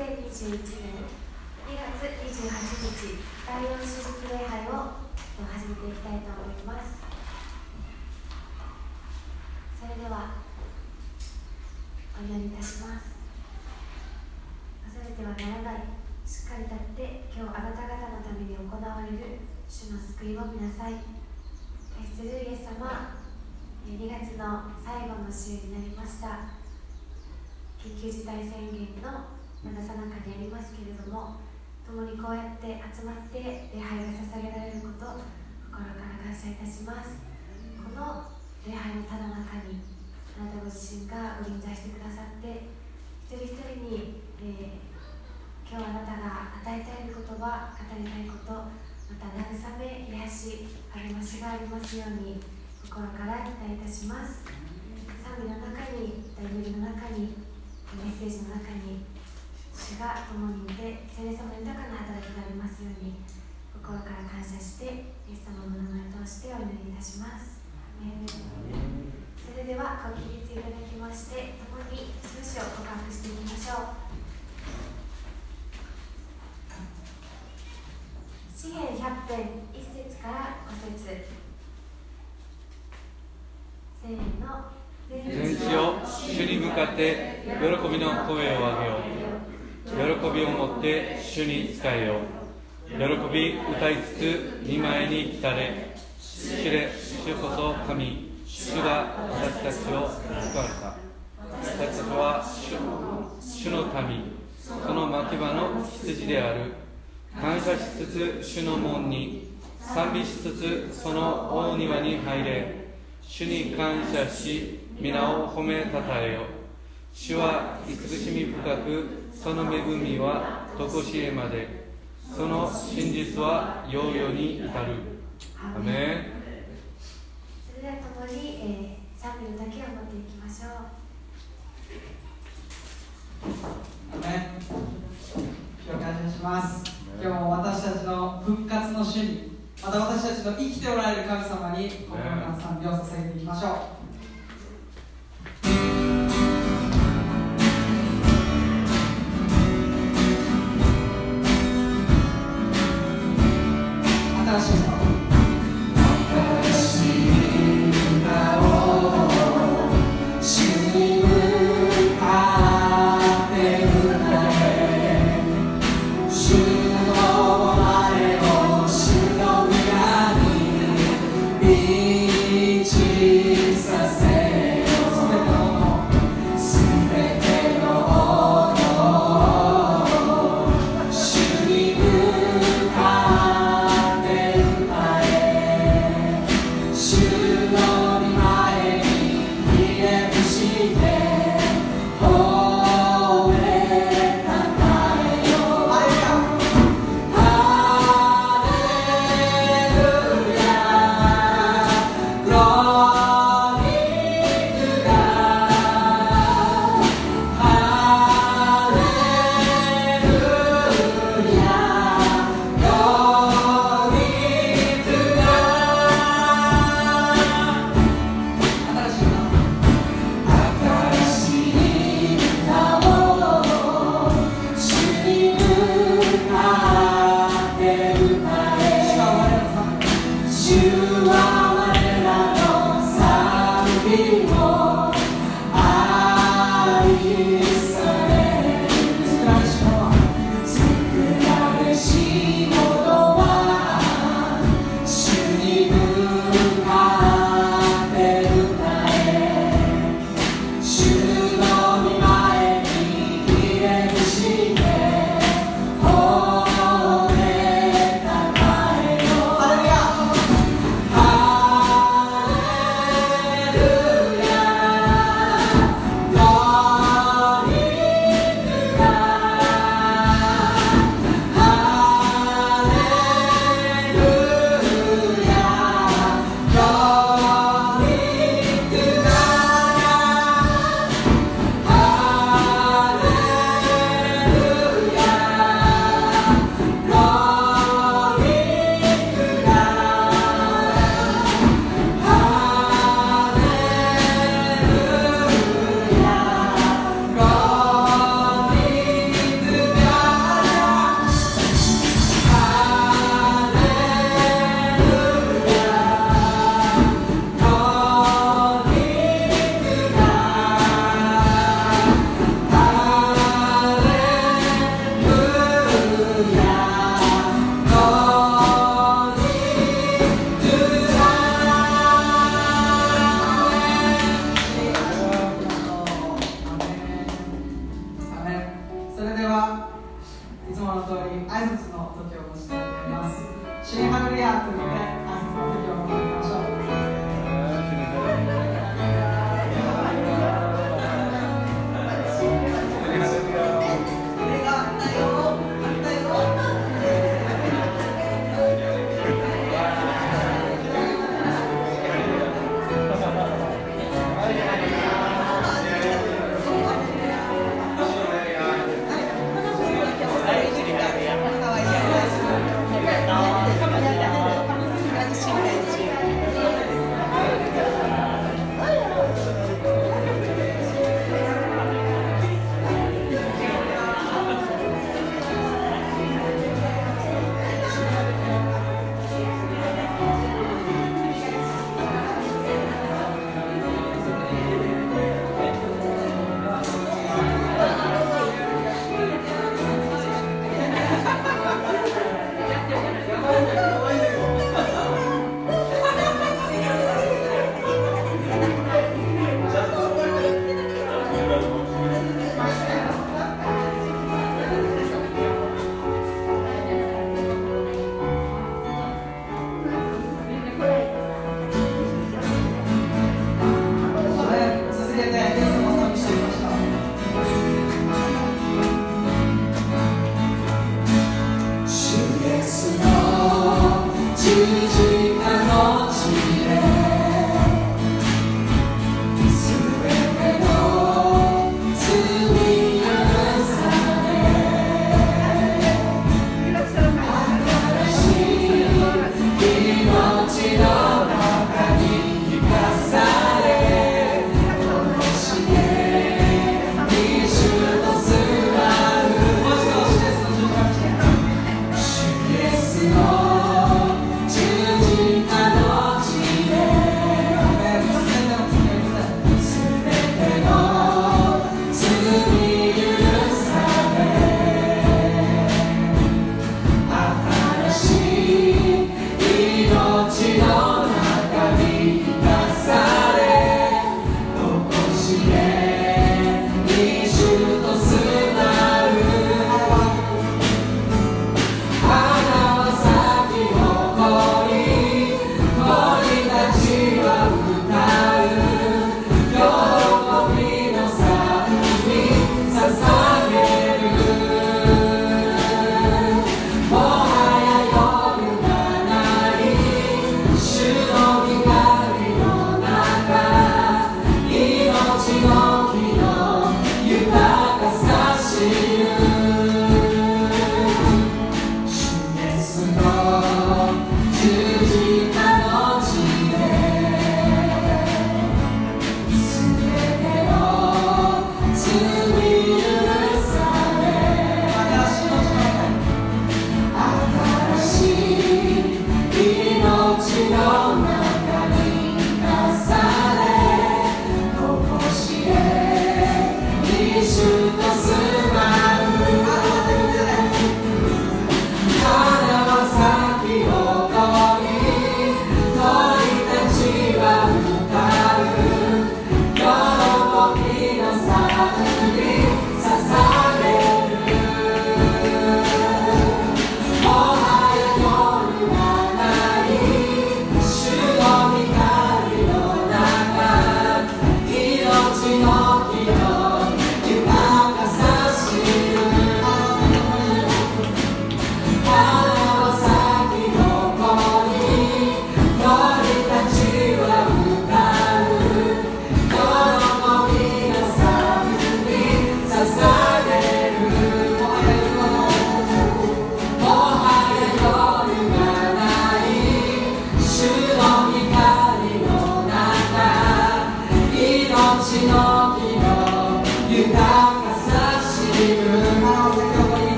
2021年2月28日第4手術礼拝を始めていきたいと思います。それではお祈りいたします。忘れてはならないしっかり立って今日あなた方のために行われる主の救いを見なさい。愛するイエス様2月の最後の週になりました。緊急事態宣言のまださなかにありますけれども共にこうやって集まって礼拝が捧げられること心から感謝いたします。この礼拝のただ中にあなたご自身がご臨在してくださって一人一人に、えー、今日あなたが与えたい言葉語りたいことまた慰め癒し励ましがありますように心から期待いたします。賛美の中に祈りの中にメッセージの中に主が共にいて聖霊様の豊かな働きがありますように心から感謝してイエス様の名前を通してお祈りいたします。それではご起立いただきまして共に少しを告白していきましょう。詩篇100編1節から5節。せーの全地を主に向かって喜びの声を上げよう。喜びを持って主に仕えよ喜び歌いつつ見舞いに来たれ。知れ主こそ神。主が私たちを使われた。私たちは主主の民。その牧場の羊である。感謝しつつ主の門に。賛美しつつその大庭に入れ。主に感謝し皆を褒めたたえよ主は慈しみ深くその恵みは常しえまでその真実はようよに至る。アメそれでは共に、えー、賛美のだけを持っていきましょう。アメ今日感謝します。今日も私たちの復活の主にまた私たちの生きておられる神様に心から賛美を捧げていきましょう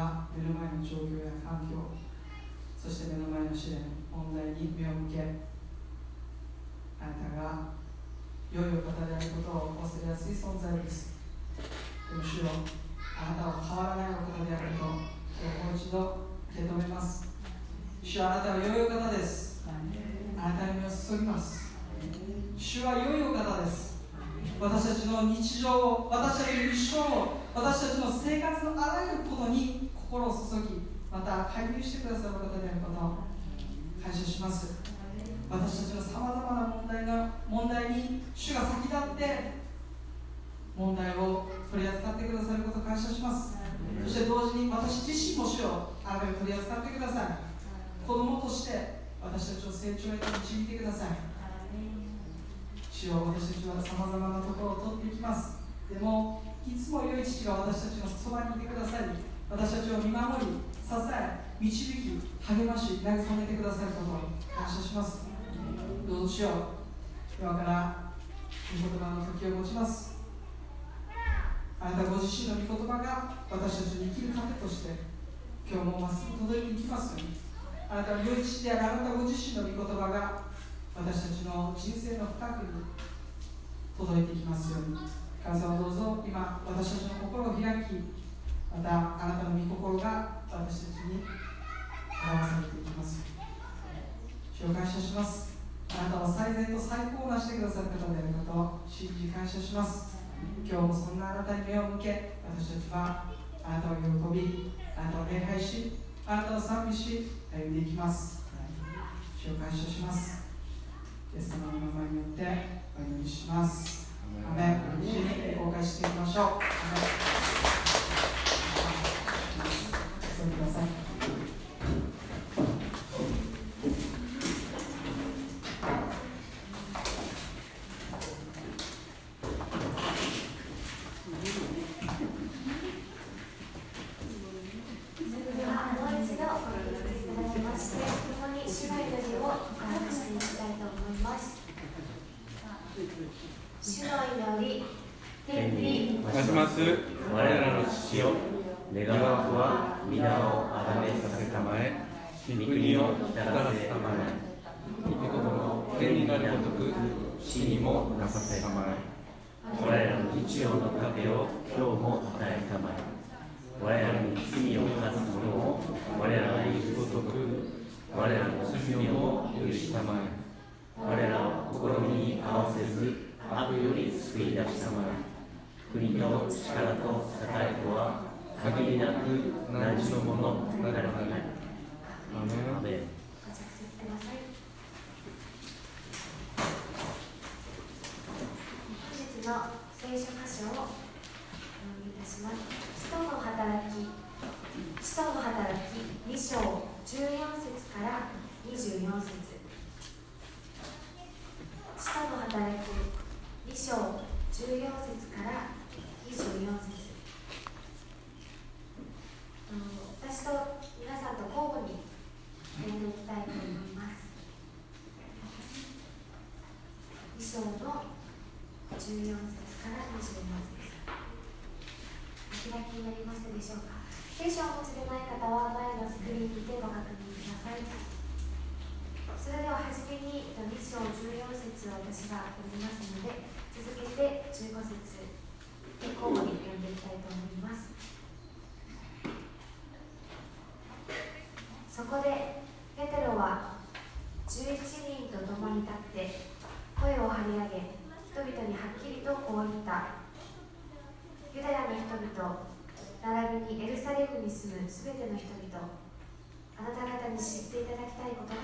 た目の前の状況や環境そして目の前の試練問題に目を向けあなたが良いお方であることを忘れやすい存在です。でも主よあなたは変わらないお方であることをもう一度受け止めます。主はあなたは良いお方です。あなたに目を注ぎます。主は良いお方です。私たちの日常を私たちの一生を私たちの生活のあらゆることに心を注ぎまた介入してくださる方であることを感謝します。私たちのさまざまな問題が問題に主が先立って問題を取り扱ってくださることを感謝します。そして同時に私自身も主をあらゆる取り扱ってください。子供として私たちを成長へと導いてください。主を私たちはさまざまなところを取っていきます。でもいつも良い父が私たちのそばにいてくださり私たちを見守り支え導き励まし慰めてくださることを感謝します。どうしよう。今から御言葉の時を持ちます。あなたご自身の御言葉が私たちに生きる糧として今日もまっす。ぐ届いていきますように。あなたの良い父であるあなたご自身の御言葉が私たちの人生の深くに届いていきますように。神様どうぞ。今私たちの心を開きまたあなたの御心が私たちに表されていきます。主を感謝します。あなたは最善と最高なしてくださる方であることを信じ感謝します。今日もそんなあなたに目を向け私たちはあなたを喜びあなたを礼拝しあなたを賛美し歩んでいきます。主を感謝します。イエス様の名前によってお祈りします。アメンに公開していきましょう。ください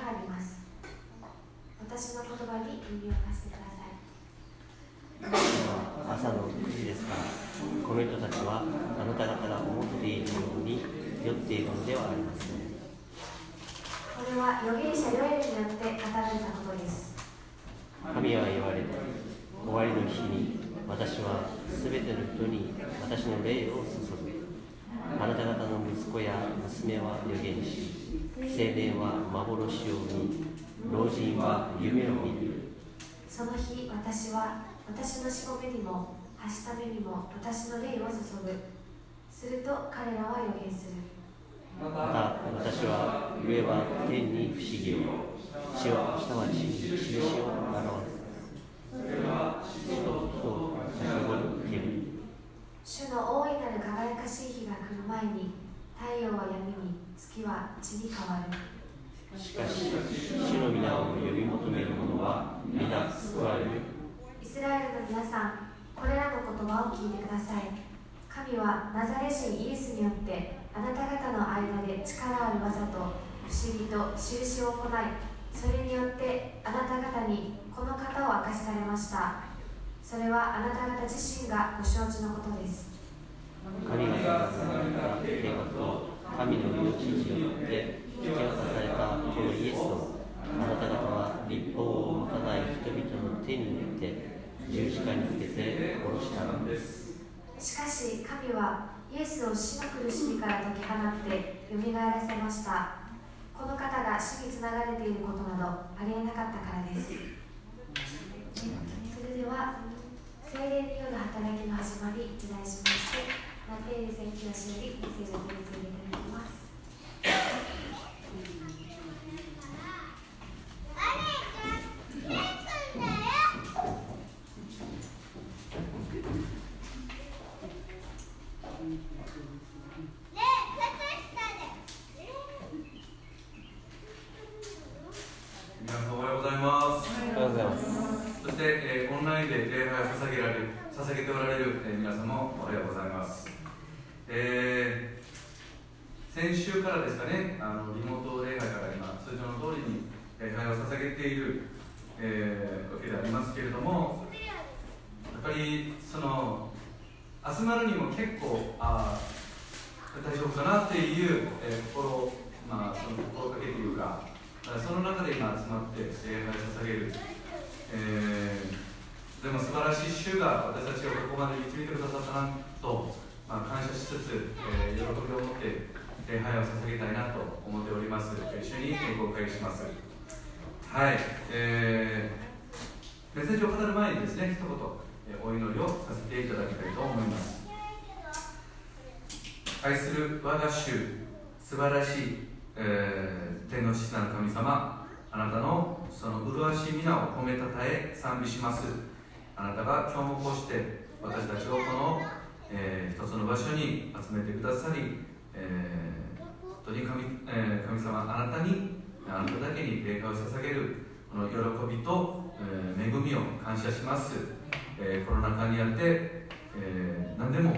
があります私の言葉に耳を貸してください朝の9時ですが、この人たちはあなた方が思っているように酔っているのではありません。これは預言者ヨエルによって語られたことです神は言われた。終わりの日に私はすべての人に私の霊を注ぐ。あなた方の息子や娘は預言し、青年は幻を見、老人は夢を見る。その日私は私のしもべにもはしためにも私の霊を注ぐすると彼らは予言するまた私は上は天に不思議を、地は下は地に印を表す。それは死と人を先ほど煙。主の大いなる輝かしい日が来る前に太陽は闇に月は地に変わるしかし、主の皆を呼び求める者は皆救われる。イスラエルの皆さんこれらの言葉を聞いてください神はナザレ人イエスによってあなた方の間で力ある技と不思議と印を行いそれによってあなた方にこの方を明かしされましたそれはあなた方自身がご承知のことです神が定めた計画と神の命によって引き渡されたこのイエスをあなた方は立法を持たない人々の手によって十字架につけて殺したのです。しかし神はイエスを死の苦しみから解き放ってよみがえらせました。この方が死につながれていることなどありえなかったからです。それでは精霊による働きの始まり期待しましてマテール宣教師よりメッセージを取り次いでそして、えーオンラインで礼拝を捧げられる、捧げておられる、えー皆さんもおはようございます。えー先週からですかね、あのリモート礼拝から今、通常の通りに礼拝を捧げている、えーわけでありますけれども、やっぱりその集まるにも結構、あー大丈夫かなっていう、えー心、まあ、その心かけというか、その中で今集まって礼拝を捧げる、えーでも素晴らしい主が私たちをここまで導いてくださったなと、まあ、感謝しつつ、えー喜びを持って礼拝を捧げたいなと思っております一緒にご会しますはい、えーメッセージを語る前にですね一言、えーお祈りをさせていただきたいと思います愛する我が主素晴らしい、えー天の父なる神様あなたのその麗しい皆を褒めたたえ賛美します。あなたが今日もこうして私たちをこの、えー一つの場所に集めてくださり、えー本当に神,、えー神様あなたにあなただけに礼拝を捧げるこの喜びと、えー恵みを感謝します、えーコロナ禍にあって、えー何でも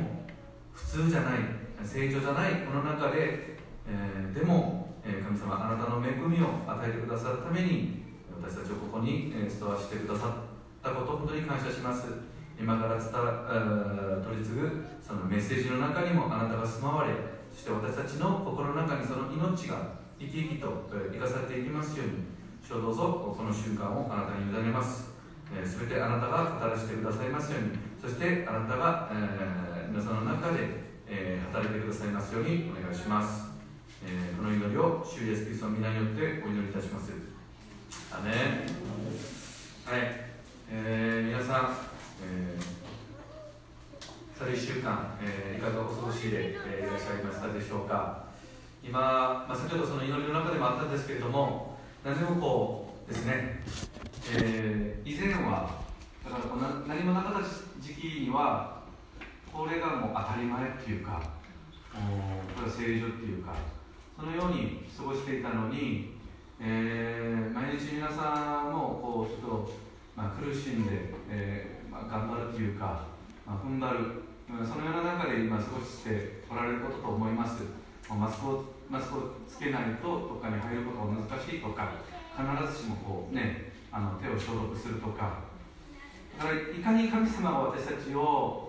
普通じゃない成長じゃないこの中で、えーでも、え神様あなたの恵みを与えてくださるために私たちをここに、え伝わしてくださったこと本当に感謝します。今から伝取り継ぐそのメッセージの中にもあなたが住まわれそして私たちの心の中にその命が生き生きと生かされていきますように主をどうぞこの瞬間をあなたに委ねます。すべ、てあなたが語らせてくださいますようにそしてあなたが、え皆さんの中で、えー働いてくださいますようにお願いします、えーこの祈りを主イエスキリストの皆によってお祈りいたします。アメン。はい、えー皆さん、えー去る1週間、えーいかがお過ごしで、えーいらっしゃいましたでしょうか。今、まあ、先ほどその祈りの中でもあったんですけれども何でもこうですね、えー以前はだからこうな何もなかった時期にはこれがもう当たり前っていうかこれは正常っていうかそのように過ごしていたのに、えー毎日皆さんもこうちょっと、まあ、苦しんで、えーまあ、頑張るというか、まあ、踏ん張るそのような中で今過ごしておられることと思います。マスクをマスクをつけないとどっかに入ることが難しいとか必ずしもこうねあの手を消毒するとか。だからいかに神様が私たちを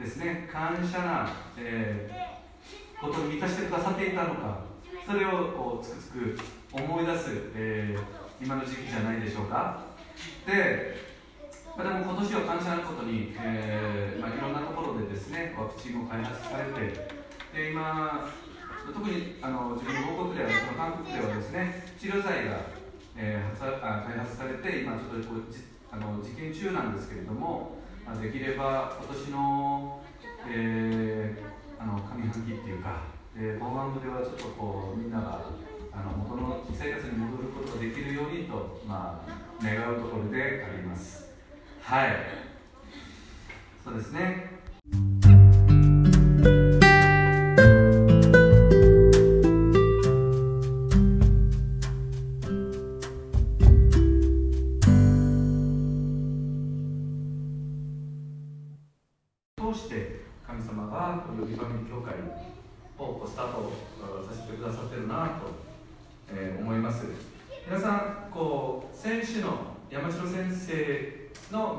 ですね。感謝な、えーことに満たしてくださっていたのか。それをこうつくつく思い出す、えー今の時期じゃないでしょうか。でまあでも今年は感謝なことに、えーまあ、いろんなところでですねワクチンも開発されてで今特にあの自分の母国であるその韓国ではですね治療剤が、えー発開発されて今ちょっとこうじあの実験中なんですけれども、できれば今年の、えーあの上半期っていうか、えー、ボーガン部ではちょっとこうみんながあの元の生活に戻ることができるようにと、まあ、願うところであります。はい。そうですね。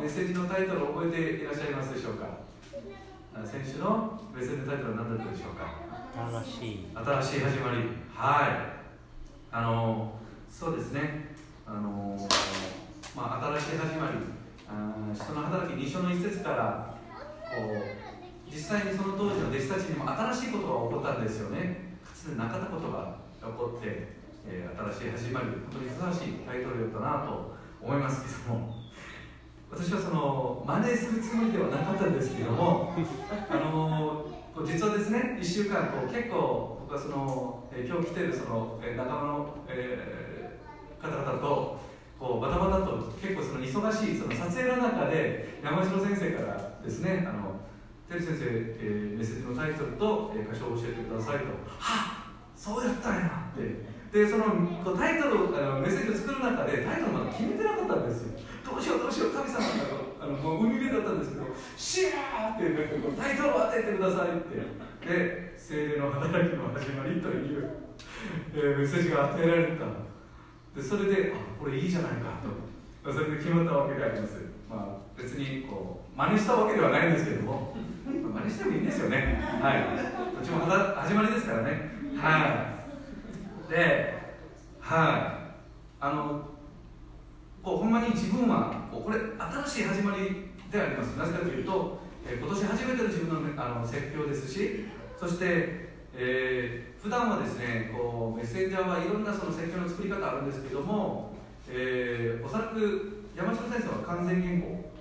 メッセージのタイトルを覚えていらっしゃいますでしょうか？あ先週のメッセージのタイトルは何だったでしょうか？新しい。新しい始まり。はい。あのそうですね。あのまあ新しい始まり。あー人の働き2章の一節からこう実際にその当時の弟子たちにも新しいことが起こったんですよね。かつてなかったことが起こって、えー新しい始まり。本当にふさわしいタイトルだったなと思いますけども私はその真似するつもりではなかったんですけどもあの実はですね1週間こう結構僕はその、えー今日来てるその、仲間の、えー方々とこうバタバタと結構その忙しいその撮影の中で山城先生からですねあのテル先生、えーメッセージのタイトルと、えー箇所を教えてくださいと。はっそうやったんやってでそのこうタイトルあのメッセージを作る中でタイトルまだ決めてなかったんですよ。どうしようどうしよう神様あのあのもう海辺だったんですけどシャーってタイトルを当ててくださいって。で精霊の働きの始まりという、えーメッセージが与えられたでそれであこれいいじゃないかと。まあそれで決まったわけであります。まあ別にこう真似したわけではないんですけども。まあ真似してもいいんですよね。はい。こっちも始まりですからね。はいではい。あのこうほんまに自分はこうこれ新しい始まりであります。なぜかというと、えー今年初めての自分の,、あの説教ですしそして、えー普段はですねこうメッセンジャーはいろんなその説教の作り方あるんですけども、えーおそらく山城先生は完全言語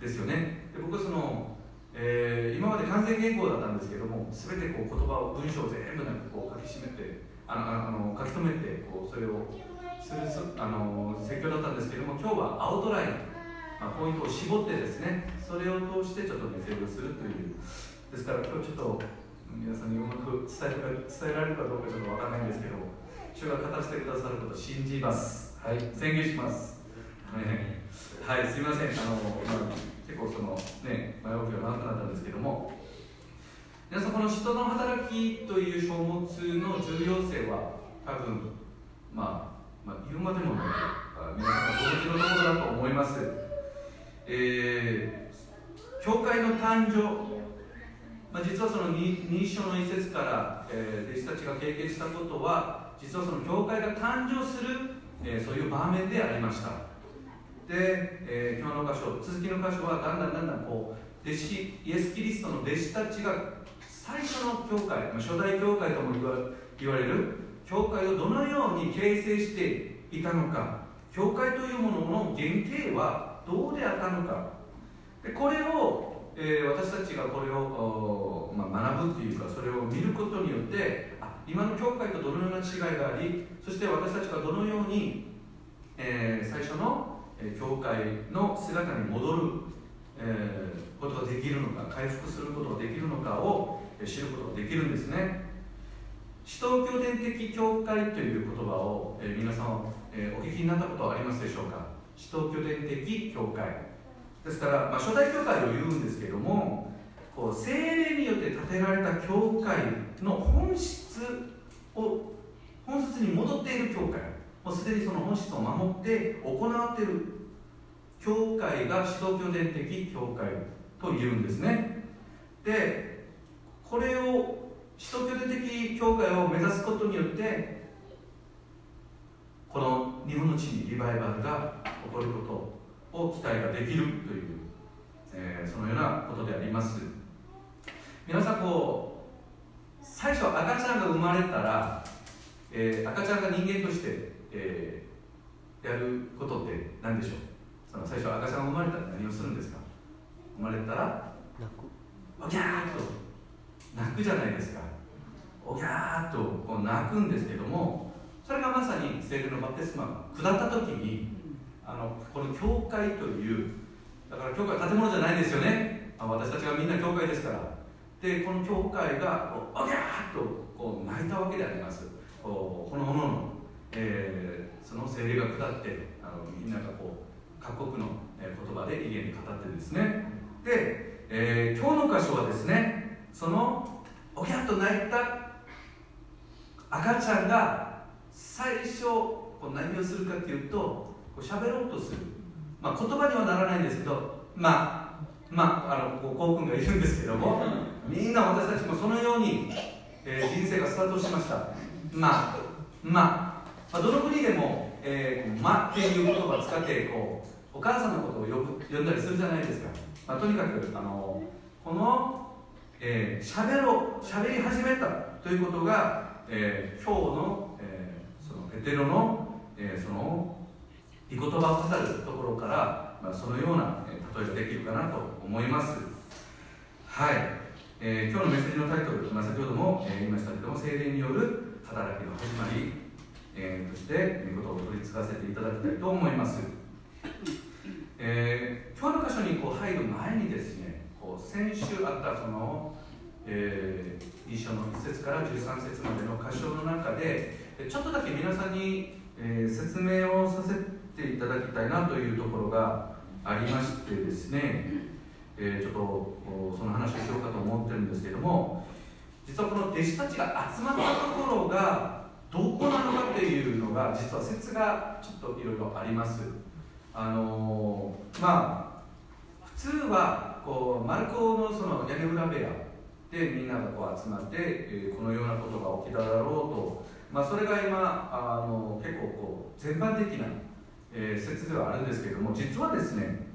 ですよね。で僕はその、えー今まで完全言語だったんですけども全てこう言葉を文章を全部なんかこう書き締めてあのあの書き留めてこうそれをするすあの説教だったんですけども今日はアウトライン、まあ、ポイントを絞ってですねそれを通してちょっとメッセージをするというですから今日ちょっと皆さんにうまく伝えられるかどうかちょっとわからないんですけど主が語らせてくださることを信じます。はい。宣言します。ねはいすいませんあの、まあ、結構そのね前置きが長くなったんですけども皆さんこの人の働きという書物の重要性は多分まあ、まあ、言うまでもない皆さんご存知のところだと思います。えー、教会の誕生まあ、実はその 2, 2章の一節から、えー弟子たちが経験したことは実はその教会が誕生する、えーそういう場面でありました。で、えー今日の箇所続きの箇所はだんだんだんだんこう弟子イエス・キリストの弟子たちが最初の教会、ま、初代教会とも言われる教会をどのように形成していたのか教会というものの原型はどうであったのか。でこれを、えー私たちがこれを、まあ、学ぶっていうかそれを見ることによってあ今の教会とどのような違いがありそして私たちがどのように、えー最初の、教会の姿に戻る、えーことができるのか回復することができるのかを知ることができるんですね。使徒教伝的教会という言葉を、え皆さん、えお聞きになったことはありますでしょうか？使徒教伝的教会。ですから、まあ、初代教会を言うんですけどもこう精霊によって建てられた教会の本質を本質に戻っている教会。もうすでにその本質を守って行っている教会が使徒教伝的教会と言うんですね。でこれを使徒教伝的教会を目指すことによってこの日本の地にリバイバルが起こることを期待ができるという、えーそのようなことであります。皆さんこう最初赤ちゃんが生まれたら、えー赤ちゃんが人間として、えーやることって何でしょう？その最初赤ちゃんが生まれたら何をするんですか？生まれたら泣く。おぎゃーっと泣くじゃないですか。おぎゃーっとこう泣くんですけどもそれがまさに聖霊のバプテスマが下った時にあのこの教会というだから教会は建物じゃないですよね。私たちがみんな教会ですから。でこの教会がおぎゃーっとこう泣いたわけであります。こうこのものの、えーその聖霊が下ってあのみんながこう各国の、言葉で異言に語ってですね。で、えー今日の箇所はですねそのおぎゃっと泣いた赤ちゃんが最初こう何をするかというとこう喋ろうとする、まあ、言葉にはならないんですけどまあまああのこう幸君がいるんですけどもみんな私たちもそのように、えー人生がスタートしました。まあまあまあ、どの国でも「えー、ま」っていう言葉を使ってこうお母さんのことを呼ぶ呼んだりするじゃないですか、まあ、とにかくあのこの「えー、しゃべろ」しゃべり始めたということが、えー今日の,、えーそのペテロの,、えーその御言葉を語るところから、まあ、そのような、えー例えができるかなと思います。はい、えー今日のメッセージのタイトル、まあ、先ほども、えー言いましたけども精霊による働きの始まりえー、として御事を取り継がせていただきたいと思います、えー今日の箇所にこう入る前にですね先週あったその、えー、一章の1節から13節までの箇所の中でちょっとだけ皆さんに、えー説明をさせていただきたいなというところがありましてですね、えーちょっとその話をしようかと思ってるんですけども実はこの弟子たちが集まったところがどこなのかっていうのが実は説がちょっといろいろあります。あのーまあ普通はこうマルコのその屋根裏部屋でみんながこう集まって、えこのようなことが起きただろうと、まあ、それが今あの結構こう全般的な、え説ではあるんですけども実はですね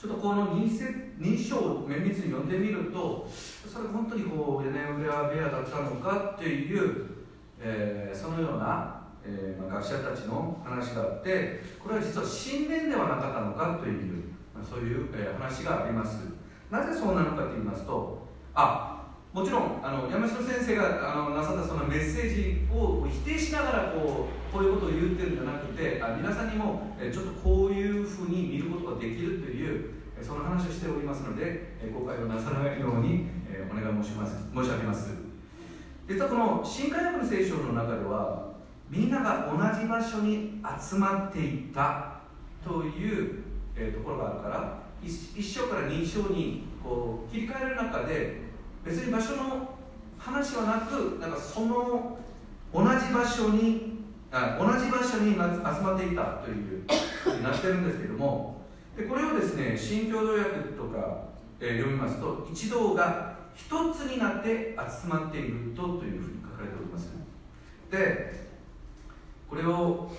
ちょっとこの 2, せ2章を綿密に読んでみるとそれ本当にこう屋根裏部屋だったのかっていうえーそのような、えーまあ、学者たちの話があってこれは実は神殿ではなかったのかという、そういう、話があります。なぜそうなのかと言いますとあもちろんあの山城先生があのなさったそのメッセージを否定しながらこうこういうことを言ってるんじゃなくてあ皆さんにも、ちょっとこういうふうに見ることができるというその話をしておりますので、誤解をなさらないように、お願い申します。申し上げます。実はこの新海薬の聖書の中ではみんなが同じ場所に集まっていたという、えーところがあるから1章から2章にこう切り替える中で別に場所の話はなくなんかその同じ場所にあ同じ場所に集まっていたというふうになってるんですけどもでこれをですね新共同訳とか、えー読みますと一同が一つになって集まっているとというふうに書かれております。でこれを、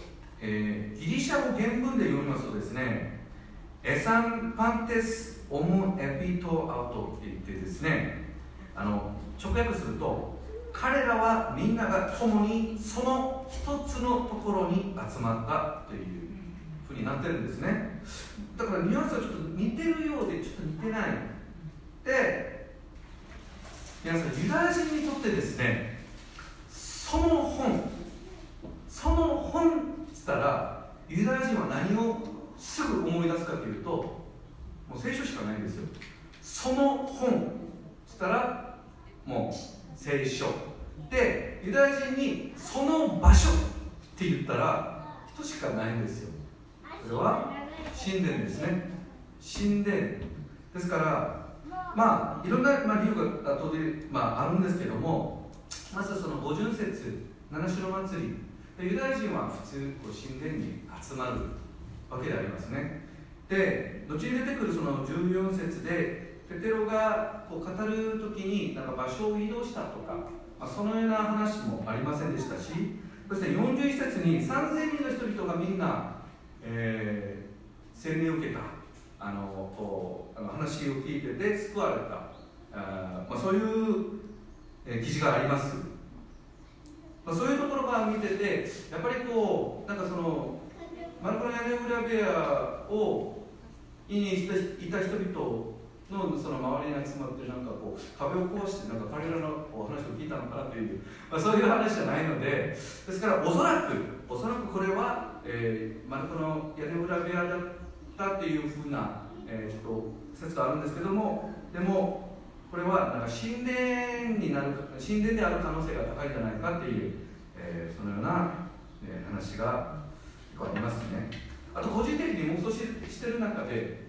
えーギリシャ語原文で読みますとですねエサンパンテスオムエピトアウトって言ってですねあの直訳すると彼らはみんなが共にその一つのところに集まったというふうになってるんですね。だからニュアンスがちょっと似てるようでちょっと似てない。で皆さんユダヤ人にとってですねその本その本っつったらユダヤ人は何をすぐ思い出すかというともう聖書しかないんですよ。その本っつったらもう聖書。でユダヤ人にその場所って言ったら人しかないんですよ。それは神殿ですね。神殿。ですからまあいろんな、まあ、理由が後で、まあ、あるんですけどもまずその五巡節七城祭り。ユダヤ人は普通こう神殿に集まる。わけでありますね。で後に出てくるその14節でペテロがこう語る時になんか場所を移動したとか、まあ、そのような話もありませんでしたしそして41節に3000人の人々がみんな、えー、洗礼を受けた。あのこうあの話を聞いてて救われた。あ、まあ、そういう、えー、記事があります、まあ、そういうところが見ててやっぱりこうなんかそのマルコの屋根裏部屋をにいた人々のその周りに集まってなんかこう壁を壊してなんか彼らのこう話を聞いたのかなという、まあ、そういう話じゃないのでですからおそらくおそらくこれは、えー、マルコの屋根裏部屋だったっていうふうな、えー、と説があるんですけどもでもこれはなんか神殿になる神殿である可能性が高いんじゃないかっていう、えー、そのような、えー、話がありますね。あと個人的に妄想してる中で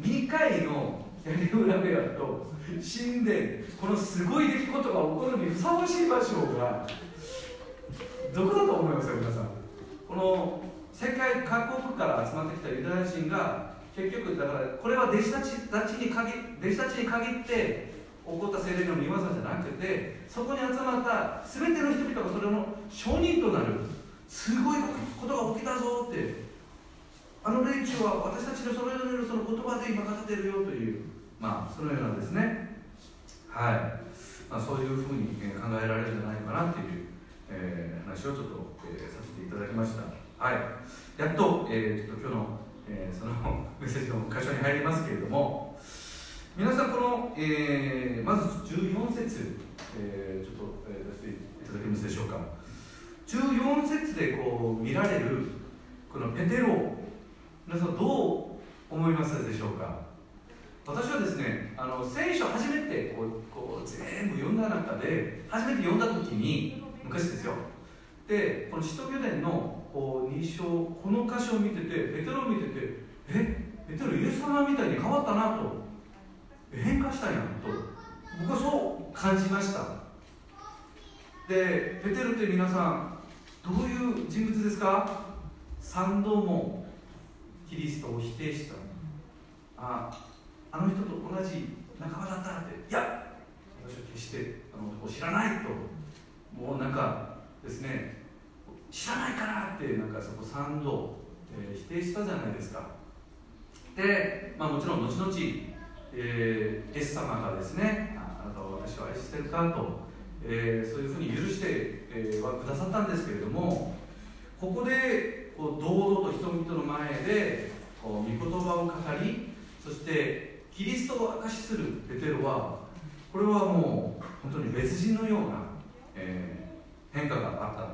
2回の屋根裏部屋と神殿このすごい出来事が起こるにふさわしい場所がどこだと思いますか皆さん？この世界各国から集まってきたユダヤ人が結局だからこれは弟子たちたちに限弟子たちに限って起こった精霊の見業じゃなくてそこに集まった全ての人々がそれの証人となる。すごいことが起きたぞって。あの連中は私たちのそれぞれのその言葉で今語ってるよという。まあそのようなんですね。はい、まあ、そういうふうに考えられるんじゃないかなという、えー、話をちょっと、えー、させていただきました。はい。やっと,、えー、ちょっと今日の、えー、その メッセージの箇所に入りますけれども皆さんこの、えー、まず14節、えー、ちょっと、え、出していただけますでしょうか。14節でこう見られるこのペテロ皆さんどう思いますでしょうか？私はですねあの聖書初めてこうこう全部読んだ中で初めて読んだ時に昔ですよ。でこの使徒行伝のこう2章この箇所を見ててペテロを見ててえペテロイエス様みたいに変わったなと。変化したんやと。僕はそう感じました。でペテロって皆さんどういう人物ですか？3度もキリストを否定したああの人と同じ仲間だったって。いや私は決してあの男を知らないともうなんかですね。知らないからってなんかそこ3度、えー、否定したじゃないですか。で、まあ、もちろん後々、えー、エス様がですねあなたを私は愛してるかと、えー、そういうふうに許して、え、はくださったんですけれどもここでこう堂々と人々の前でこう御言葉を語りそしてキリストを証しするペテロはこれはもう本当に別人のような、えー、変化があった、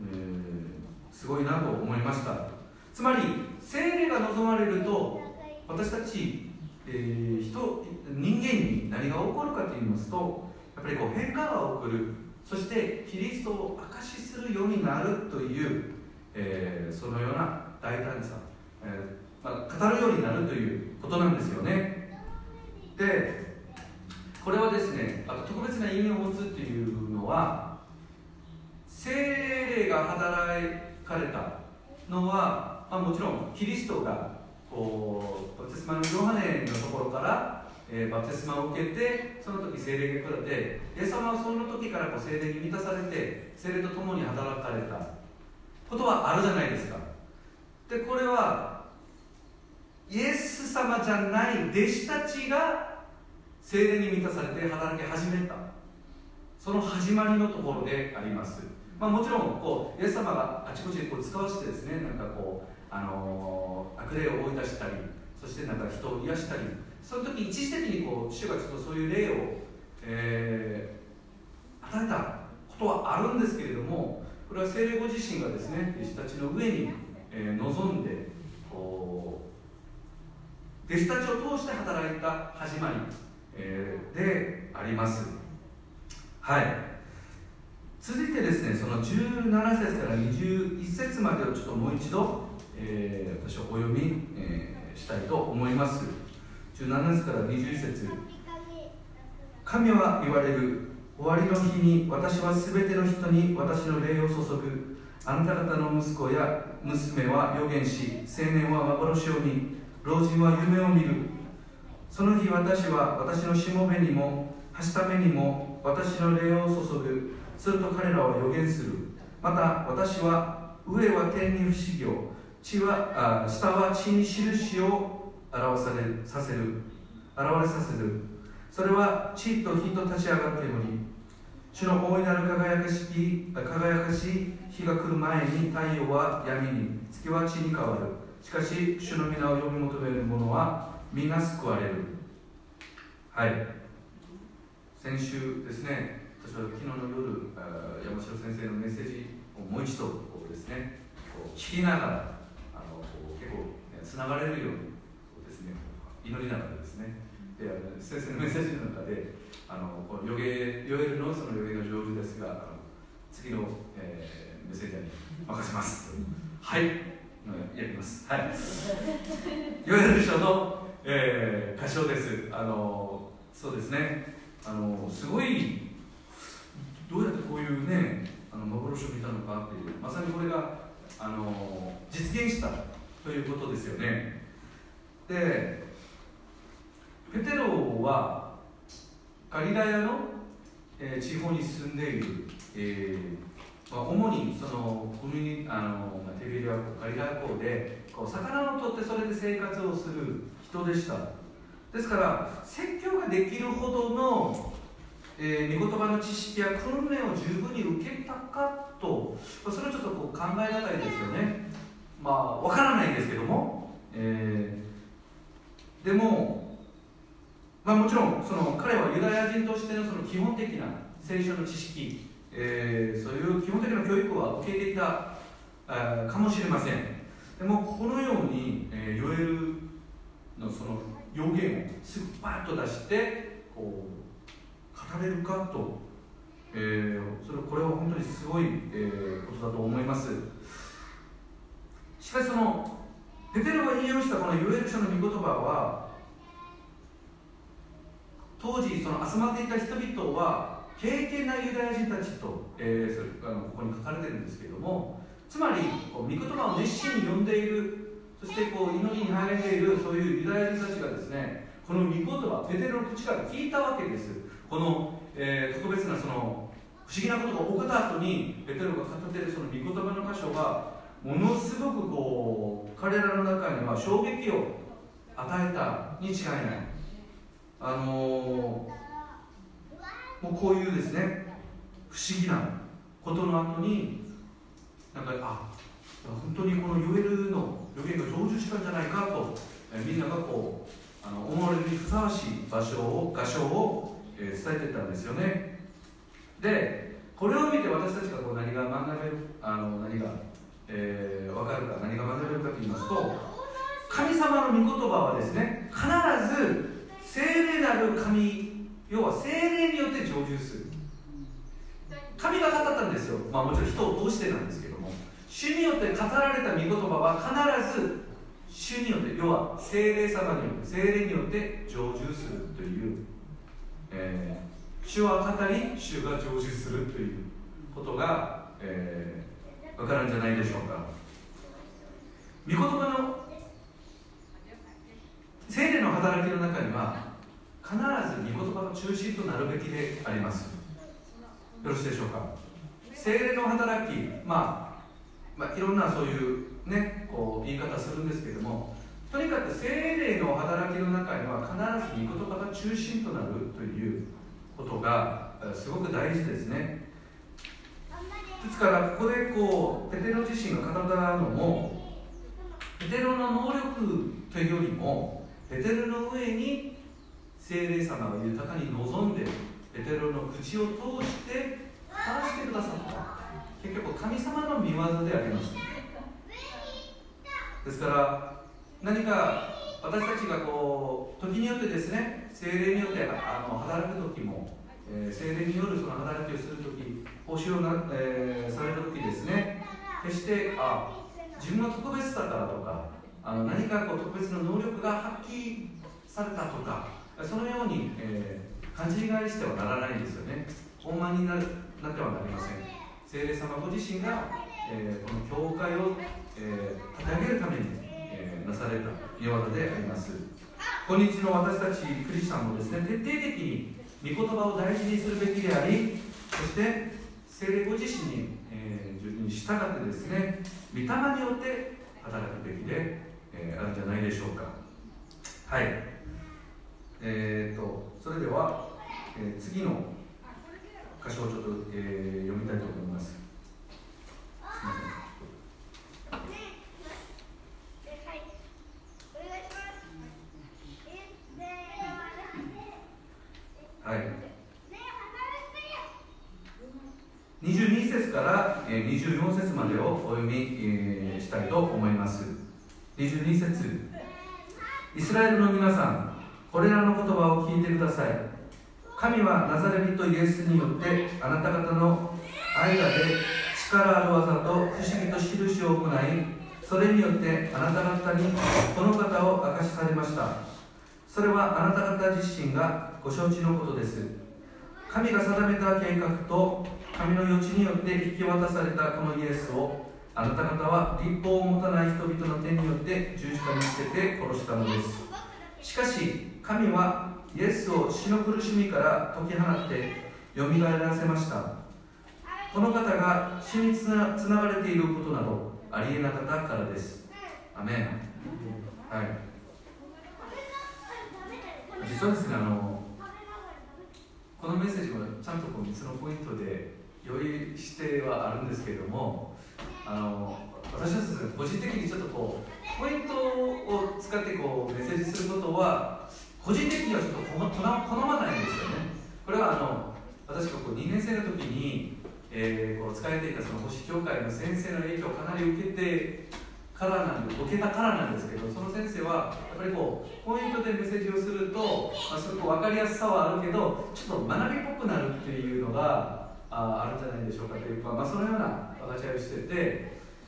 えー、すごいなと思いました。つまり聖霊が望まれると私たち、えー、人人間に何が起こるかといいますとぱりこう変化が起こる。そしてキリストを証しするようになるというえー、そのような大胆さ、えー、まあ、語るようになるということなんですよね。でこれはですねあと特別な意味を持つっていうのは精霊が働かれたのは、まあ、もちろんキリストがこうバテスマのヨハネのところから、えー、バプテスマを受けてその時精霊が下ってイエス様はその時からこう精霊に満たされて精霊と共に働かれた。ことはあるじゃないですか。でこれはイエス様じゃない弟子たちが精霊に満たされて働き始めた。その始まりのところであります、まあ、もちろんこうイエス様があちこちでこう使わせてですねなんかこう、あのー、悪霊を追い出したりそしてなんか人を癒したりその時一時的にこう主がちょっとそういう霊を、えー、与えたことはあるんですけれどもこれは聖霊ご自身がですね弟子たちの上に、えー、望んでこう弟子たちを通して働いた始まり、えー、であります。はい。続いてですねその17節から21節までをちょっともう一度、えー私はお読み、えーしたいと思います。17節から21節。神は言われる。終わりの日に私はすべての人に私の霊を注ぐ。あなた方の息子や娘は預言し青年は幻を見老人は夢を見る。その日私は私のしもべにもはしためにも私の霊を注ぐ。すると彼らは予言する。また私は上は天に不思議を地はあ下は地に印を表されさせる。現れさせる。それは地と火と立ち上がっており主の大いなる輝かしき輝かしい日が来る前に太陽は闇に月は地に変わる。しかし主の皆を呼び求める者は皆救われる。はい。先週ですね私は昨日の夜山城先生のメッセージをもう一度ですね聞きながらあの結構つながれるように祈りながらですね。であの先生のメッセージの中であのこの予言ヨエルのその予言が上手ですがあの次の、えーメッセージに任せます。はい。うんやります。はい。ヨエル書の、えー歌唱です。あのそうですね。あのすごいどうやってこういうねあの幻を見たのかっていうまさにこれがあの実現したということですよね。でペテロはガリラヤの、えー地方に住んでいる、えーまあ、主にその海にあのまあテビリアガリラヤ湖でこう魚を取ってそれで生活をする人でした。ですから説教ができるほどの、えー、御言葉の知識や訓練を十分に受けたかとまあそれはちょっとこう考えがたいですよね。まあわからないんですけども、えーでもまあ、もちろんその彼はユダヤ人としてのその基本的な聖書の知識、えーそういう基本的な教育は受けていたあかもしれません。でもこのように、えーヨエルのその予言をすぐパッと出してこう語れるかと、えーそれこれは本当にすごい、えーことだと思います。しかしそのペテロが引用したこのヨエル書の御言葉は当時その集まっていた人々は敬虔なユダヤ人たちと、えーそれあのここに書かれてるんですけれどもつまりこう御言葉を熱心に読んでいるそしてこう祈りに励んでいるそういうユダヤ人たちがですねこの御言葉ペテロの口から聞いたわけです。この、えー特別なその不思議なことが起こった後にペテロが語っているその御言葉の箇所がものすごくこう彼らの中には衝撃を与えたに違いない。あのーもうこういうですね不思議なことの後になんかあ本当にこのヨエルの予言が成就したんじゃないかと、みんながこうあの思われるにふさわしい場所を画章を、えー伝えていったんですよね。でこれを見て私たちがこう何が学べるあの何が、えー分かるか何が学べるかと言いますと神様の御言葉はですね必ず聖霊なる神要は聖霊によって成就する。神が語ったんですよ、まあ、もちろん人を通してなんですけども。主によって語られた御言葉は必ず主によって要は聖霊様によって聖霊によって成就するという、えー主は語り主が成就するということが、えー、分かるんじゃないでしょうか。御言葉の聖霊の働きの中には必ず御言葉の中心となるべきであります。よろしいでしょうか？聖霊の働き、まあ、まあいろんなそういうねこう言い方するんですけどもとにかく聖霊の働きの中には必ず御言葉が中心となるということがすごく大事ですね。ですからここでこうペテロ自身が語ったのもペテロの能力というよりもペテロの上に聖霊様が豊かに望んでペテロの口を通して話してくださった。結局神様の見業であります。ですから何か私たちがこう時によってですね精霊によってあの働く時もえー、精霊によるその働きをするとき報酬をな、えー、されるときですね決してあ自分は特別だからとかあの何かこう特別な能力が発揮されたとかそのように、えー、勘違いしてはならないですよね。傲慢にななってはなりません。聖霊様ご自身が、えー、この教会を、えー、立て上げるために、えー、なされた見業であります。今日の私たちクリスチャンもですね徹底的に御言葉を大事にするべきでありそして聖霊ご自身に、えー、に従ってですね御霊によって働くべきで、えー、あるんじゃないでしょうか。はい。えーと、それでは、えー、次の箇所をちょっと、えー、読みたいと思います。すみません。はい。22節から24節までをお読みえしたいと思います。22節。イスラエルの皆さんこれらの言葉を聞いてください。神はナザレ人イエスによってあなた方の間で力ある技と不思議と印を行いそれによってあなた方にこの方を明かしされました。それはあなた方自身がご承知のことです。神が定めた計画と神の余地によって引き渡されたこのイエスをあなた方は立法を持たない人々の手によって十字架につけて殺したのです。しかし神はイエスを死の苦しみから解き放ってよみがえらせました。この方が死につなつながれていることなどありえなかったからです。アメン。はい。実はですねあのこのメッセージもちゃんとこう3つのポイントで用意してはあるんですけれどもあの私はですね個人的にちょっとこうポイントを使ってこうメッセージすることは個人的にはちょっと好まないんですよね。これはあの私がこう2年生の時に、えー、こう使えていたその星教会の先生の影響をかなり受けてからなんで受けたからなんですけどその先生はやっぱりこうポイントでメッセージをすると、まあ、すごく分かりやすさはあるけどちょっと学びっぽくなるっていうのがああるんじゃないでしょうかというか、まあ、そのような分かち合いをしてて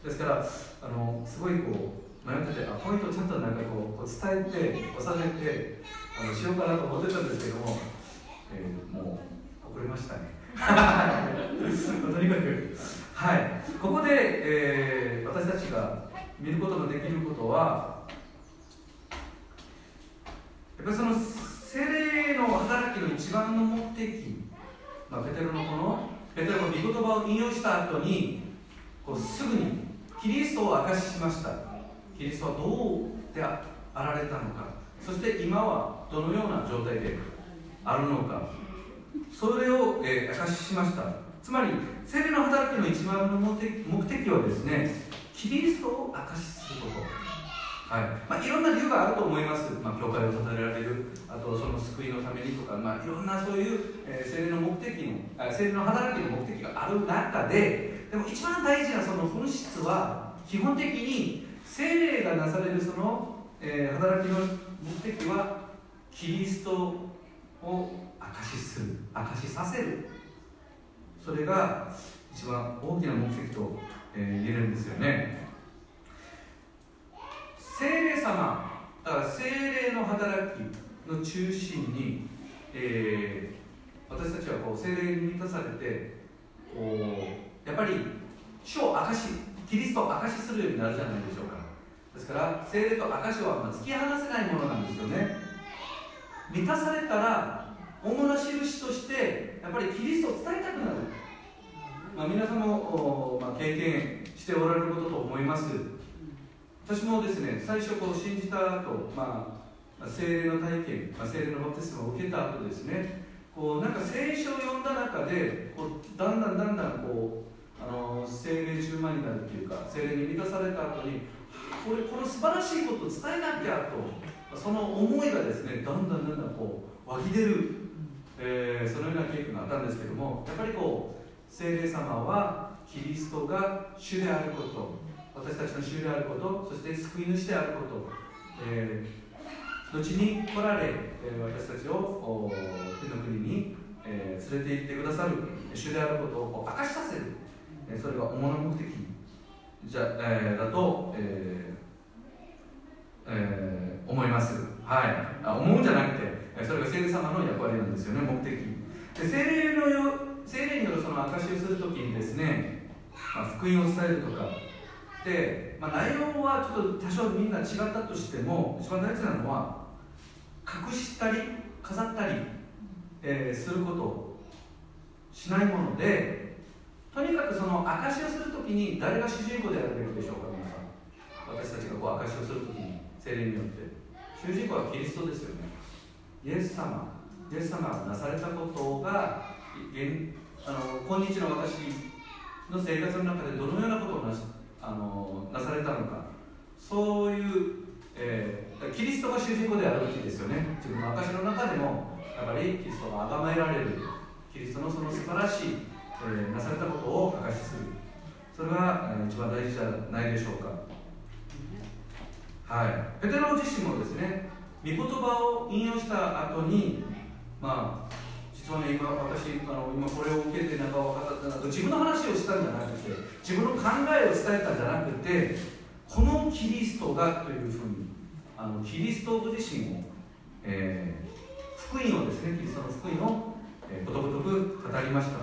ですからあのすごいこう迷っててあポイントをちゃんとなんかこうこう伝えて収めてあのしようかなと思ってたんですけども、えー、もう遅れましたね。とにかくはい。ここで、えー、私たちが見ることのできることはやっぱりその精霊の働きの一番の目的、まあ、ペテロのこのペテロの御言葉を引用した後にこうすぐにキリストを明かししました。キリストはどうであられたのか。そして今はどのような状態であるのかそれを、えー、明かししました。つまり聖霊の働きの一番の目的はですねキリストを明かしすること。はい。まあ、いろんな理由があると思います、まあ、教会を建てられる、あとその救いのためにとか、まあ、いろんなそういう、え、聖霊の目的の、あ聖霊の働きの目的がある中で、でも一番大事なその本質は、基本的に聖霊がなされるその、えー、働きの目的は、キリストを証しする、証しさせる。それが一番大きな目的と、え、言えるんですよね。精霊様だから精霊の働きの中心に、えー、私たちはこう精霊に満たされてこうやっぱり主を証しキリストを証しするようになるじゃないでしょうかですから精霊と証は突き放せないものなんですよね満たされたら主な印としてやっぱりキリストを伝えたくなる、まあ、皆さんも、まあ、経験しておられることと思います。私もですね最初こう信じた後、まあ精霊の体験、まあ、精霊のバプテスマを受けた後ですねこうなんか聖書を読んだ中でこうだんだんだんだんこうあの精霊中満になるっていうか精霊に満たされた後にこれこの素晴らしいことを伝えなきゃとその思いがですねだんだんだんだんこう湧き出る、えー、そのような経験があったんですけどもやっぱりこう精霊様はキリストが主であること私たちの主であることそして救い主であること、えー、後に来られ、え、私たちを天の国に、えー連れて行ってくださる主であることを明かしさせる、えそれが主な目的じゃ、えだと、えーえー思います、はい、あ思うんじゃなくてそれが聖霊様の役割なんですよね目的。で聖霊のよ聖霊によるその証しをするときにですね、まあ、福音を伝えるとか。で、まあ、内容はちょっと多少みんな違ったとしても一番大事なのは隠したり飾ったり、えーすること。をしないものでとにかくその証しをするときに誰が主人公であるべきでしょうか皆さん。私たちがこう証しをするときに。聖霊によって。主人公はキリストですよね。イエス様。イエス様がなされたことが現あの今日の私の生活の中でどのようなことをなしあのなされたのか。そういう、えーキリストが主人公であるべきですよね。自分の証の中でもやっぱりキリストが崇められる。キリストのその素晴らしい、えーなされたことを証しする。それが、えー一番大事じゃないでしょうか。はい、ペテロ自身もですね、御言葉を引用した後に、まあ、実はね、今、私、あの今これを受けて、なんか分かったなんか自分の話をしたんじゃなくて、自分の考えを伝えたんじゃなくて、このキリストがというふうに、あのキリストご自身を、えー福音をですね、キリストの福音を、えことごとく語りました。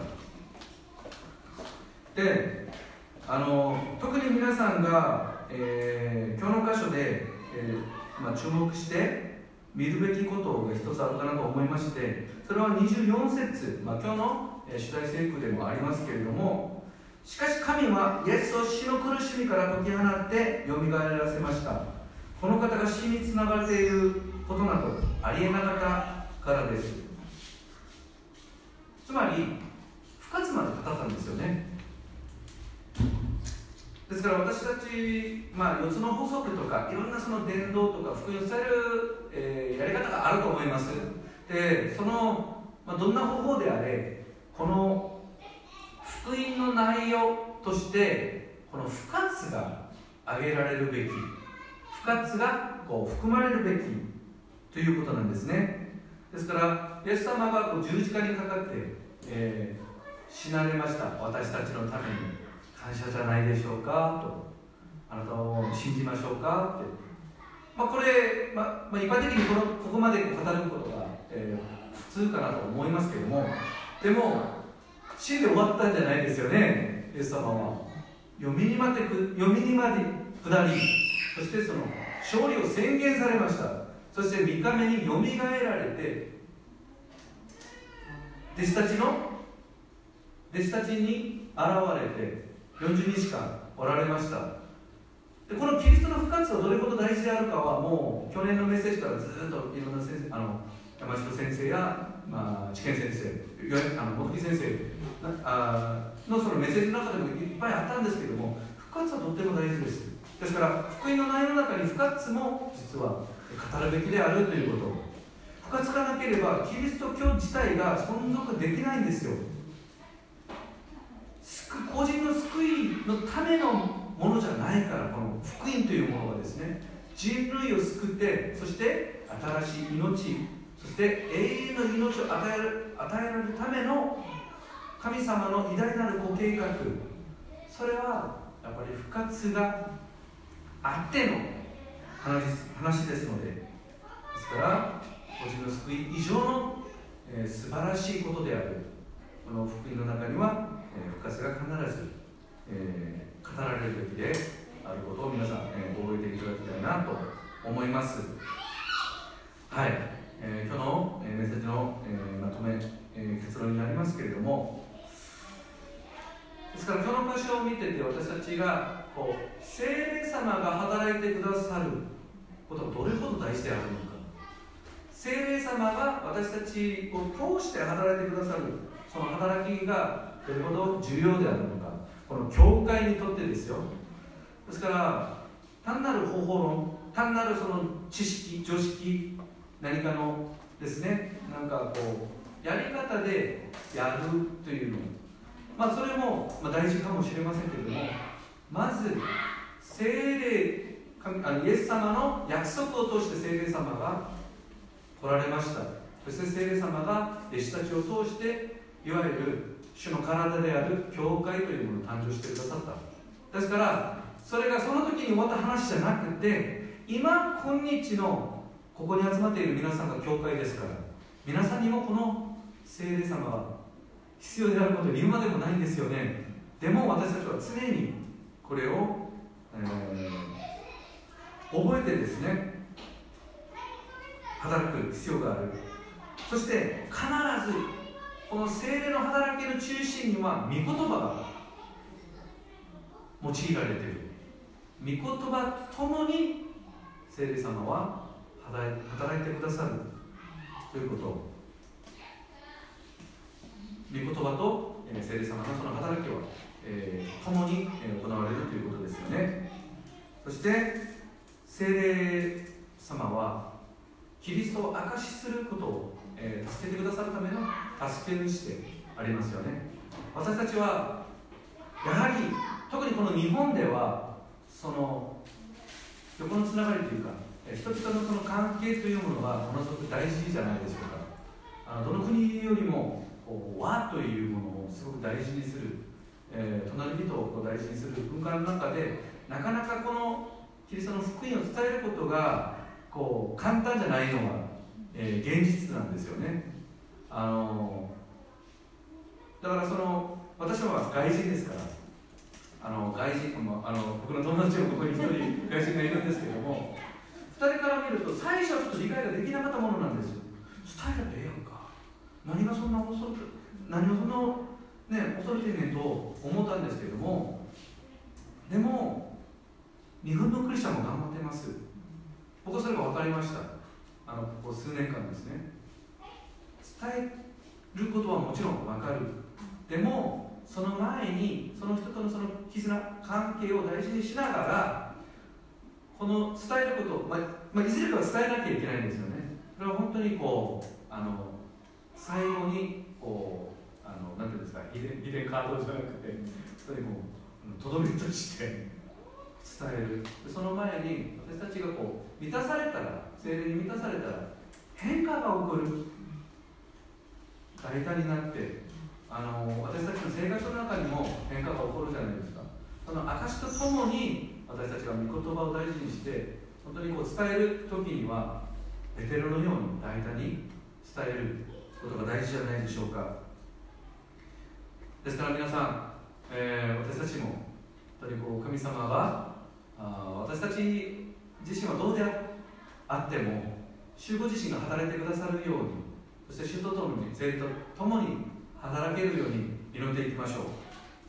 で、あの特に皆さんが、えー今日の箇所で、えーまあ、注目して見るべきことが一つあるかなと思いましてそれは24節、まあ、今日の、えー主題聖句でもありますけれどもしかし神はイエスを死の苦しみから解き放ってよみがえらせました。この方が死につながれていることなどありえなかったからです。つまり不活まで語ったんですよね。ですから私たち、まあ、四つの法則とかいろんなその伝道とか福音を伝える、えーやり方があると思います。でその、まあ、どんな方法であれこの福音の内容としてこの不活が挙げられるべき不活がこう含まれるべきということなんですね。ですからイエス様がこう十字架にかかって、えー死なれました私たちのために。感謝じゃないでしょうか？と。あなたを信じましょうか？って、まあ、これ、まあまあ、一般的にこのここまで語ることが、えー普通かなと思いますけども。でも死んで終わったんじゃないですよね？イエス様は。読みにまでく読みにまで下りそしてその勝利を宣言されました。そして3日目によみがえられて弟子たちの弟子たちに現れて40日間おられました。でこのキリストの復活がどれほど大事であるかはもう去年のメッセージからずっといろんな先生あの山城先生や、まあ、知見先生あの木木先生のそのメッセージの中でもいっぱいあったんですけども復活はとっても大事です。ですから福音の内容の中に復活も実は語るべきであるということ。復活がなければキリスト教自体が存続できないんですよ。個人の救いのためのものじゃないからこの福音というものがですね人類を救ってそして新しい命そして永遠の命を与える与えられるための神様の偉大なるご計画。それはやっぱり復活があっての話話ですので。ですから個人の救い以上の、えー素晴らしいことであるこの福音の中には、えー復活が必ず、えー語られるべきであることを皆さん、えー覚えていただきたいなと思います。はい、えー今日の、えーメッセージの、えーまとめ、えー結論になりますけれどもですからこの箇所を見てて私たちがこう聖霊様が働いてくださることがどれほど大事であるのか。聖霊様が私たちを通して働いてくださるその働きがどれほど重要であるのか。この教会にとってですよ。ですから単なる方法論単なるその知識常識何かのですね。なんかこうやり方でやるというの。まあそれもま大事かもしれませんけれども。まず聖霊神あのイエス様の約束を通して聖霊様が来られました。そして聖霊様が弟子たちを通していわゆる主の体である教会というものを誕生してくださった。ですからそれがその時に終わった話じゃなくて今今日のここに集まっている皆さんが教会ですから皆さんにもこの聖霊様は必要であること言うまでもないんですよね。でも私たちは常にこれを、えー、覚えてですね働く必要がある。そして必ずこの精霊の働きの中心には御言葉が用いられている。御言葉とともに聖霊様は働いてくださるということ。御言葉と聖霊様のその働きは、えー、共に行われるということですよね。そして聖霊様はキリストを証しすることを、えー、助けてくださるための助け主でありますよね。私たちはやはり特にこの日本ではその横のつながりというか人々のその関係というものはものすごく大事じゃないでしょうか。あのどの国よりも和というものをすごく大事にする、えー、隣人を大事にする文化の中でなかなかこのキリストの福音を伝えることがこう簡単じゃないのが、えー、現実なんですよね。あのだからその私は外人ですからあの外人あの僕の友達もここに1人外人がいるんですけども2人から見ると最初はちょっと理解ができなかったものなんですよ。伝えたらええやんか。何がそんな恐れ何をそのね恐れてんねんと思ったんですけどもでも日本のクリスチャンも頑張ってます。僕はそれが分かりました。あのここ数年間ですね。伝えることはもちろん分かる。でもその前にその人とのその絆関係を大事にしながらこの伝えること、まあ、まあ、いずれかは伝えなきゃいけないんですよね。それは本当にこうあの最後にこうあのなんていうんですか秘伝秘伝カードじゃなくて本当にもうとどめとして伝える。その前に私たちがこう満たされたら精霊に満たされたら変化が起こる。大胆になってあの私たちの生活の中にも変化が起こるじゃないですか。その証とともに私たちが御言葉を大事にして本当にこう伝える時にはベテルのように大胆に伝えることが大事じゃないでしょうか。ですから皆さん、えー、私たちも本当にこう神様があ私たち自身はどうであっても主ご自身が働いてくださるようにそして主と共に生と共に働けるように祈っていきましょ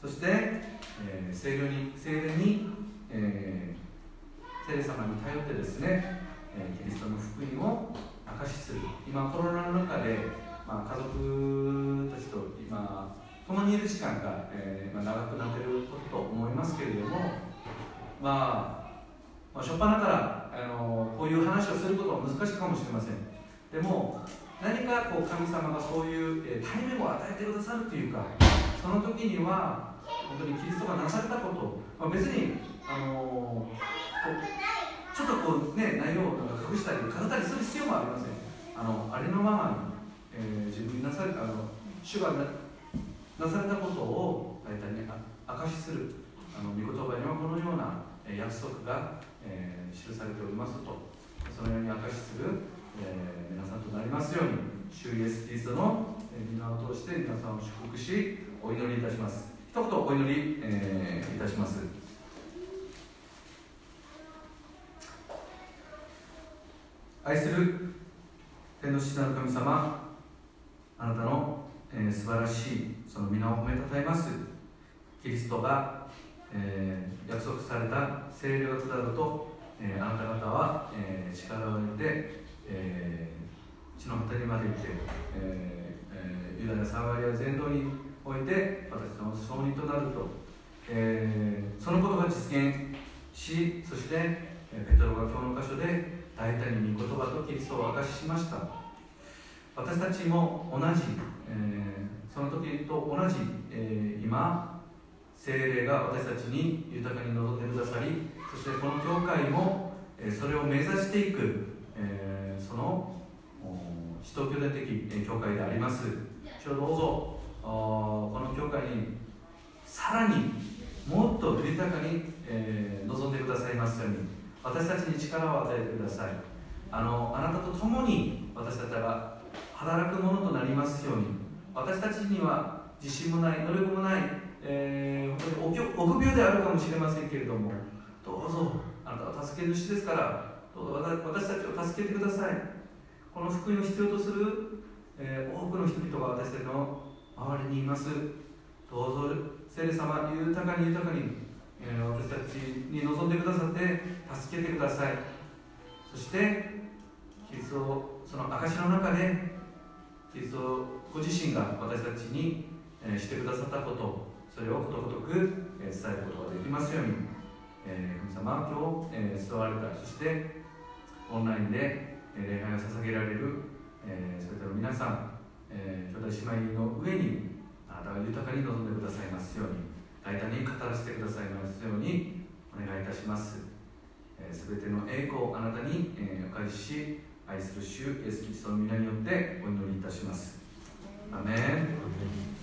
う。そして、えー、聖霊に聖霊に、えー、聖霊様に頼ってですね、えー、キリストの福音を証しする。今コロナの中で、まあ、家族たちと今共にいる時間が、えーまあ、長くなっていることと思いますけれどもまあまあ、初っ端からあのこういう話をすることは難しいかもしれません。でも何かこう神様がそういう、えー、タイミングを与えてくださるというかその時には本当にキリストがなされたこと、まあ、別に、あの、ちょっとこうね内容を隠したり飾ったりする必要もありません。あのありのままに、えー、自分になされあの主がなされたことを大体ね証しするあの御言葉にはこのような約束が、えー、記されておりますと。そのように証しする、えー、皆さんとなりますように主イエスキリストの皆を通して皆さんを祝福しお祈りいたします。一言お祈り、えー、いたします。愛する天の父なる神様あなたの、えー、素晴らしいその皆を褒めたたえますキリストが、えー、約束された聖霊が下ると、えー、あなた方は、えー、力を得て、えー、地の果てにまで行って、えーえー、ユダヤサマリア全土において私の証人となると、えー、そのことが実現しそして、ペトロが今日の箇所で大胆に御言葉とキリストを明かししました。私たちも同じ、えー、その時と同じ、えー、今精霊が私たちに豊かに望んでくださりそしてこの教会も、え、それを目指していく、えー、その使徒拠点的教会であります。主をどうぞ。この教会にさらにもっと豊かに、え、望んでくださいますように。私たちに力を与えてください。あのあなたと共に私たちが働くものとなりますように。私たちには自信もない能力もない、えー、本当に臆病であるかもしれませんけれども。どうぞ。あなたは助け主ですから。どうぞ私たちを助けてください。この福音を必要とする、えー、多くの人々が私たちの周りにいます。どうぞ聖霊様豊かに豊かに、えー、私たちに望んでくださって助けてください。そしてキリストをその証の中でキリストご自身が私たちに、えー、してくださったことそれをことごとく、えー、伝えることができますように、えー、神様今日、えー、座われたそしてオンラインで礼拝を捧げられる、えー、それぞれの皆さん、えー、兄弟姉妹の上にあなたが豊かに望んでくださいますように大胆に語らせてくださいますようにお願いいたします。すべ、えー、ての栄光をあなたに、えー、お返しし愛する主イエス・キリストの皆によってお祈りいたします。アメン。